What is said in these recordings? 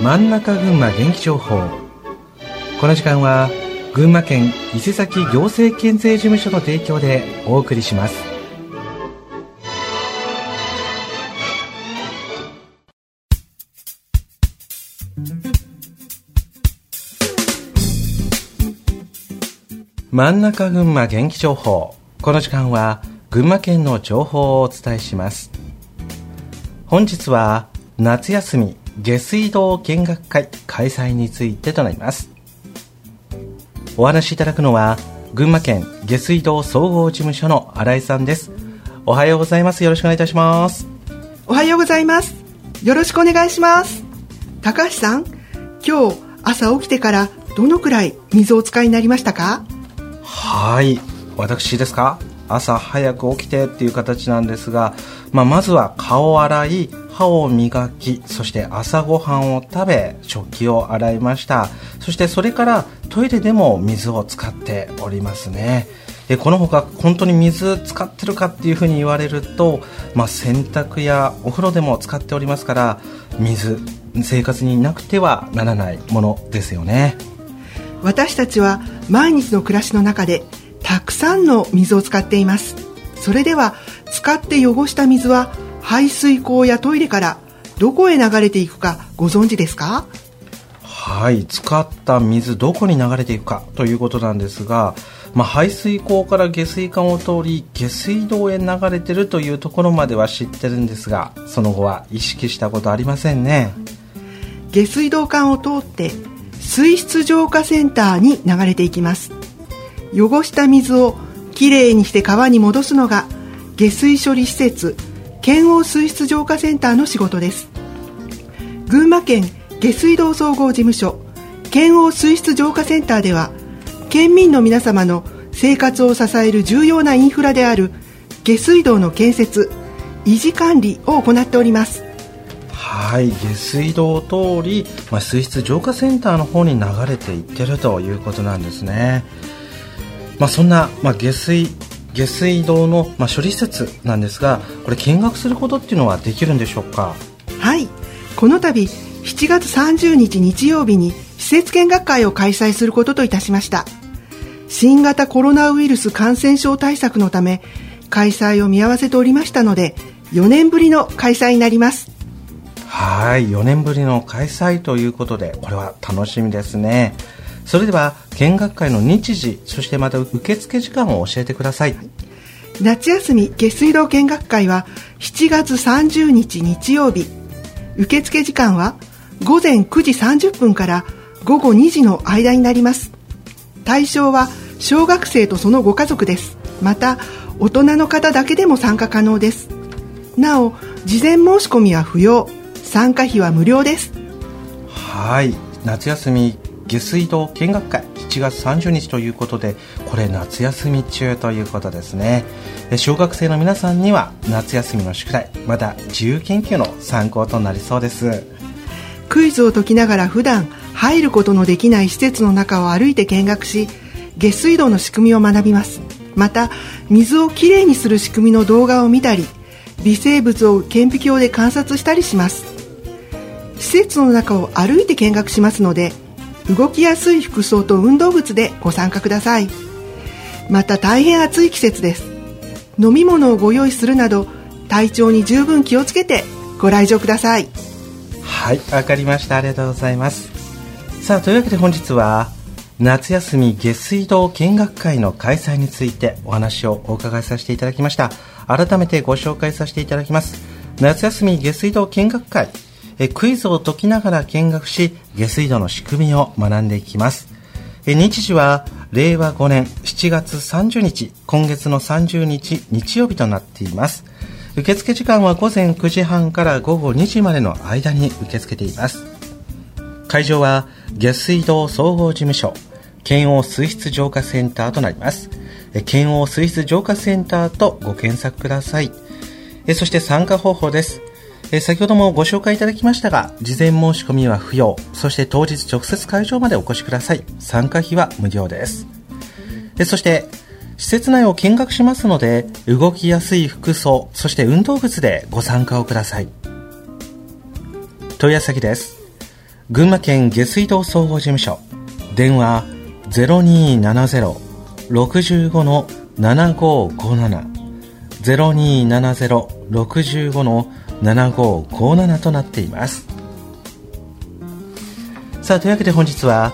真ん中群馬元気情報この時間は群馬県伊勢崎行政県税事務所の提供でお送りします。真ん中群馬元気情報この時間は群馬県の情報をお伝えします。本日は夏休み。下水道見学会開催についてとなります。お話しいただくのは群馬県下水道総合事務所の新井さんです。おはようございます。よろしくお願いいたします。おはようございます。よろしくお願いします。高橋さん今日朝起きてからどのくらい水をお使いになりましたか？はい。私ですか？朝早く起きてっていう形なんですが、まあ、まずは顔を洗い歯を磨きそして朝ごはんを食べ食器を洗いました。そしてそれからトイレでも水を使っておりますね。でこのほか本当に水使ってるかっていうふうに言われると、まあ、洗濯やお風呂でも使っておりますから水生活になくてはならないものですよね。私たちは毎日の暮らしの中でたくさんの水を使っています。それでは使って汚した水は排水口やトイレからどこへ流れていくかご存知ですか？はい使った水どこに流れていくかということなんですが、まあ、排水口から下水管を通り下水道へ流れてるというところまでは知ってるんですがその後は意識したことありませんね。下水道管を通って水質浄化センターに流れていきます汚した水をきれいにして川に戻すのが下水処理施設県央水質浄化センターの仕事です。群馬県下水道総合事務所県央水質浄化センターでは県民の皆様の生活を支える重要なインフラである下水道の建設維持管理を行っております。はい下水道を通り、まあ、水質浄化センターの方に流れていってるということなんですね。まあ、そんな、まあ、下水下水道の、まあ、処理施設なんですがこれ見学することっていうのはできるんでしょうか？はい。この度7月30日日曜日に施設見学会を開催することといたしました。新型コロナウイルス感染症対策のため開催を見合わせておりましたので4年ぶりの開催になります。はい。4年ぶりの開催ということでこれは楽しみですねそれでは見学会の日時そしてまた受付時間を教えてください。夏休み下水道見学会は7月30日日曜日。受付時間は午前9時30分から午後2時の間になります。対象は小学生とそのご家族です。また大人の方だけでも参加可能です。なお事前申し込みは不要。参加費は無料です。はい。夏休み下水道見学会7月30日ということでこれ夏休み中ということですね。小学生の皆さんには夏休みの宿題まだ自由研究の参考となりそうです。クイズを解きながら普段入ることのできない施設の中を歩いて見学し下水道の仕組みを学びます。また水をきれいにする仕組みの動画を見たり微生物を顕微鏡で観察したりします。施設の中を歩いて見学しますので動きやすい服装と運動靴でご参加ください。また大変暑い季節です。飲み物をご用意するなど体調に十分気をつけてご来場ください。はいわかりました。ありがとうございます。さあというわけで本日は夏休み下水道見学会の開催についてお話をお伺いさせていただきました。改めてご紹介させていただきます。夏休み下水道見学会。えクイズを解きながら見学し下水道の仕組みを学んでいきます。え日時は令和5年7月30日今月の30日日曜日となっています。受付時間は午前9時半から午後2時までの間に受け付けています。会場は下水道総合事務所県央水質浄化センターとなります。県央水質浄化センターとご検索ください。そして参加方法です。え先ほどもご紹介いただきましたが、事前申し込みは不要、そして当日直接会場までお越しください。参加費は無料です。えそして、施設内を見学しますので、動きやすい服装、そして運動靴でご参加をください。問い合わせ先です。群馬県下水道総合事務所電話0270-65-7557 0270-65-7557となっています。さあというわけで本日は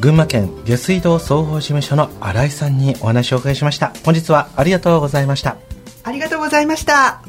群馬県下水道総合事務所の新井さんにお話をお伺いしました。本日はありがとうございました。ありがとうございました。